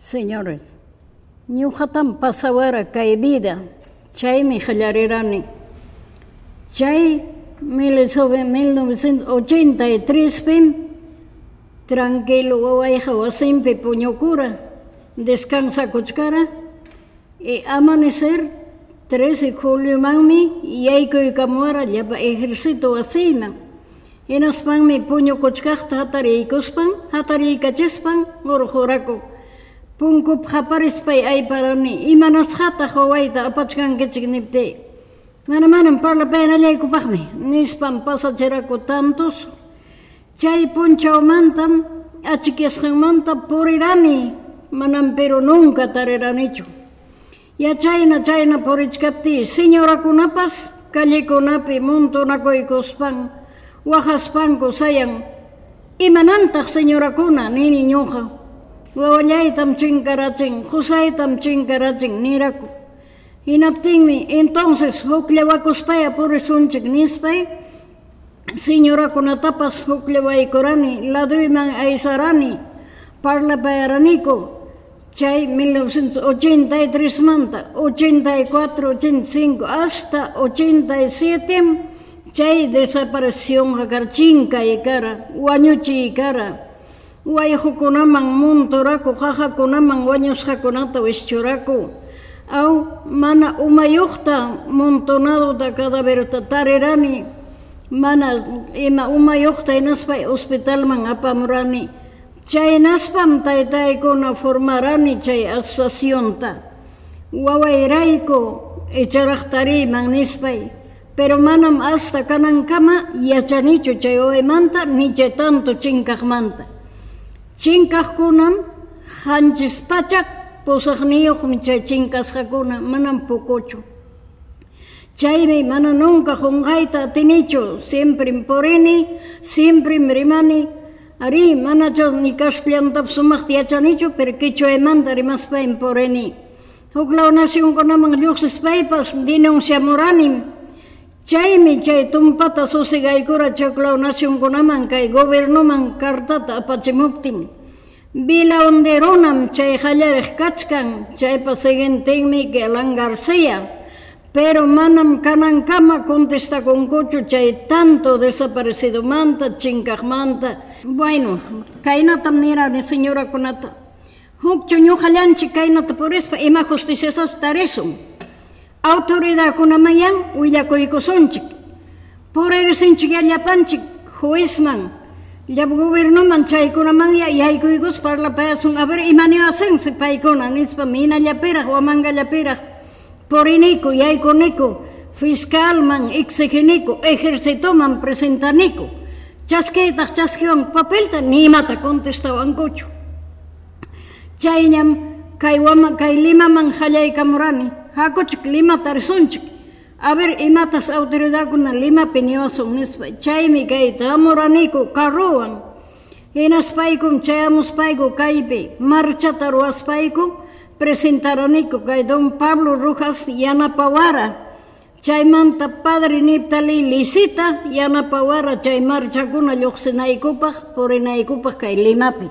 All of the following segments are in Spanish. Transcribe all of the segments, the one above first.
Señores, ñuqatam pasawara kay vida, chaymi qallarirani. Chay 1983 pim tranquilo wawayqa wasinpi puñukura, descansa kuchkara, y amanecer 13 julio manmi yaykuykamura llapa ejército wasiyman. Hinaspanmi puñu kuchkaqta hatariykuspan, hatariykachispan urquraku. Punkup qaparispay ayparani, imanasqata qawayta apachkankichik nipti. Mana manam parlapaynalyaykupaqmi, nispan pasachiraku tantos. Chay punchawmantam achikyasqanmanta purirani, manam pero nunca tariranichu. Yachayna chayna purichkapti, señorakunapas kallikunapi montunakuykuspan, wajaspanku sayan, imanantaq señorakuna nini ñuqa. Wawallaytam chinkarachin, Josaytam chinkarachin niraku. Hinaptinmi, entonces hukllawakuspaya purisunchik nispay, señorakunatapas huklawaykurani, laduyman aysarani, parlapayaraniku, chay 1983 manta, 84, 85, hasta 87, chay desaparición hakarchinka ikara, wañuchi ikara, wayhukunaman munturaku, jajakunaman wañusqakunata wischuraku, aw mana umayuqta montonadota cadaverta tarirani, mana ima umayuqta hinaspay hospitalman apamurani, chay naspam taytaykuna formarani chay asociacionta, wawayrayku icharaqtariman nispay, pero manam hasta kanankama yachanichu chay wawaymanta ni chay tanto. Chinkaqkunam hanchis pachak pusaqniyuqmi chay chinkasqakuna manam pukuchu. Chaymi mana nunca qunqayta atinichu, siempre purini, siempre rimani, ari manachas ni castellantapas sumaqta yachanichu, pero quichuaymanta rimaspayn purini. Huklaw nacionkunaman lluqsispaypas denunciamuranim, chaymi chay tumpata susigaykura chaklaw nacionkunaman kay gobiernoman cartata apachimuptin. Bilaonderonam chay hallariq kachkan, chaypa siguientinmi que Alan García, pero manam kanankama contestakunkuchu chay tanto desaparecido manta, chinkaqmanta. Bueno, kaynatam nirani señora kunata. Hukchu ñuqallanchik kaynata purispa ima justiciasas tarisun. autoridadkunaman willakuykusunchik puririsinchik llapanchik juizman llap gobiernoman chaykunaman yaykuykuz parlapayasun a ver imani asensi paykuna nispa minallapiraj wamangallapiraj puriniku yaykuniku fiscalman exiginiku ejercitoman presentaniku chaskiytaj chaskiwan papelta nimata contestawankuchu chayñam kay wama kay limaman qallaykamurani hakuchik limata risunchik a ver imatas autoridadkuna limapi niwasun nispa chaymi kayta amuraniku carruwan hinaspaykum chayamuspayku kaypi marchata ruwaspayku presentaraniku kay don Pablo Rojas yanapawara. Chaymanta padre Niptali Lisita yanapawara chay marchakuna lluqsinaykupaq purinaykupaq kay limapi.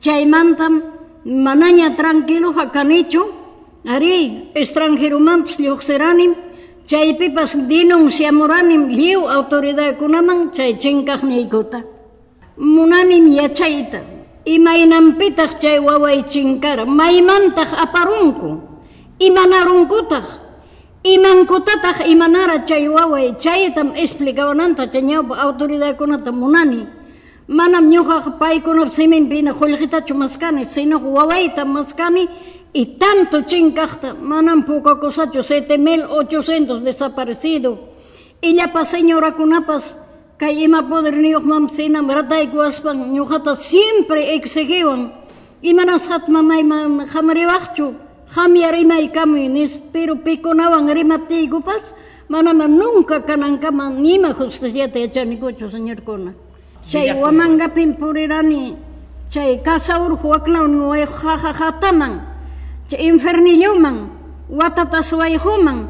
Chaymantam manaña tranquilo hakanichu ari extranjeromanpas lluqsiranim chaypipas denunciamuranim liw autoridadkunaman chay chinkaqniykuta munanim yachayta imaynampitaq chay waway chinkara maymantaq aparunku imanarunkutaq imankutataq imanara chay waway chaytam explicawananta chay ñawpa autoridadkunata munani. Manam ñuqaqa paykunap siminpina qullqitachu maskani sinoqa wawayta maskani y tanto chinkaqta manam pukakusachu 7800 desaparecido illapa señorakunapas kay ima poderniyuqman sinam rataykuwaspan ñuqata siempre exigiwan imanasqat mamayman hamriwaqchu hamya rimaykamuy nis pero pikunawan rimaptiykupas manama nunca kanankama nima justiciata yachanikuchu señorkuna chay wamangapin purirani chay casa urqu waklawn jajajataman chay infernilluman watatas wayhuman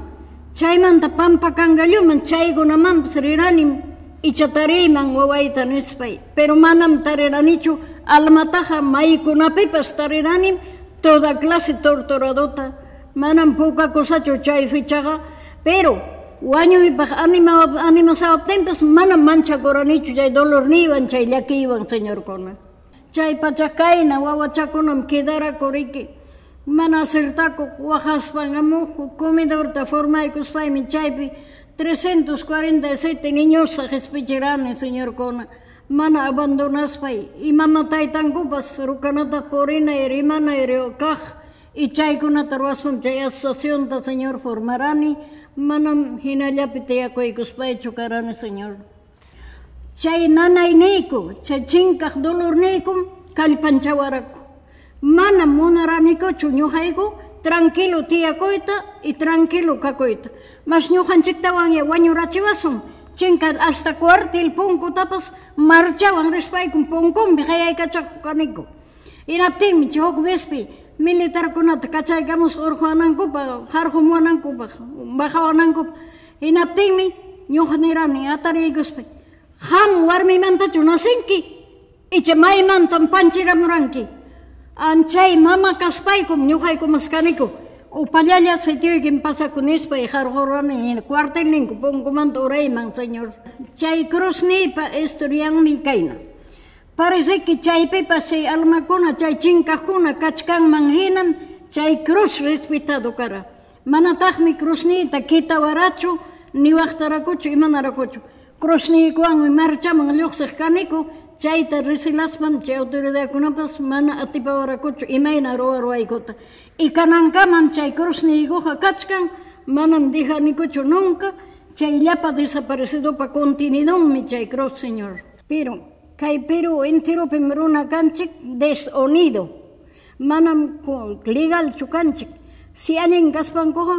chaymanta pampa kangalluman chaykunamanpas riranim ichatariman wawayta nispay pero manam tariranichu almataqa maykunapipas tariranim toda clase torturadota, manam poca cosa chay fichaga, pero waño y anima anima sa tempos manam mancha coranichu chay dolor ni van chay iban señor kona. Chay pachakaina wawachakunam quedara koriki. Mana sirtakuq waqaspan amuqku comidorta formaykuspaymi chaypi 347 niñosaq señor señorkuna mana abandonaspay imama taytankupas rukanataq purinayri imanayri kaq y chaykunata ruwaspam chay asociacionta señor formarani. Manam hinallapi tiyakuykuspaychu karani señor. Chay nanayniku chay chinkaq dolornikum kallpanchawaraku Manam munaraniku ñuqayku tranquilo tiyakuyta y tranquilo kakuyta. Mas ñuqanchiktawan ya wañurachiwasun. Chinka hasta cuartil tapas marchawan rispaykum punkumbi hayaykachakukaniku. Inaptinmi chihuk vespi militar kunata kachaykamus urjuanankupa, harjumuanankupa, bajawanankupa. Inaptinmi ñuqa nirani atariykuspi. Ham warmimantachu nasinki, icha maymantan panchiramuranki. Anchay mama kaspaykum ñuqaykumas kaniku. Upallalla sitioykin pasakunispa y harjurani cuartelninku punkumanta urayman, señor. Chay cruz nipa historianmi kayna. Parece que chaypipa chay almakuna, chay chinkakuna kachkanman hinam, chay cruz respetado kara. Manataqmi cruznita kitawarachu, ni waqtarakuchu, imanarakuchu. Cruzniykuwanmi marchaman lluqsiq kaniku, chayta risilaspam chay autoridadkunapas mana atipawarakuchu imayna ruwaruwaykota. Y kanankaman chay cruzniykuqa kachkan, manam dijanikuchu nunca, chay llapa desaparecido pa continuidonmi chay cruz, señor. Pero, kay Perú enteropi runa kanchik desonido. Manam legal chukanchik. Si alin kaspankuqa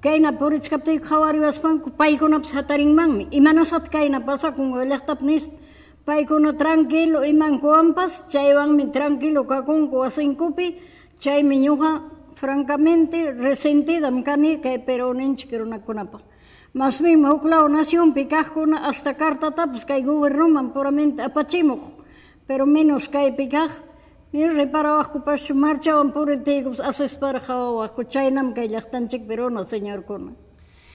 kayna purichkaptay qhawariwaspanku paykunapas hatarinmanmi. Imanasat kayna pasakun llaqtapnis paykuna tranquilo imankuwanpas chaywanmi tranquilo kakunku wasinkupi chaymi ñuqa francamente resentidam kani kay Peruninchik runakunapaq. Más bien, Mauclao nación picajuna hasta carta tapas que gobierno puramente apachimuj, pero menos que picaj. Ni repara bajo para su marcha van por el tigos, haces para jawa, cuchainam que ya están chic pero no señor con.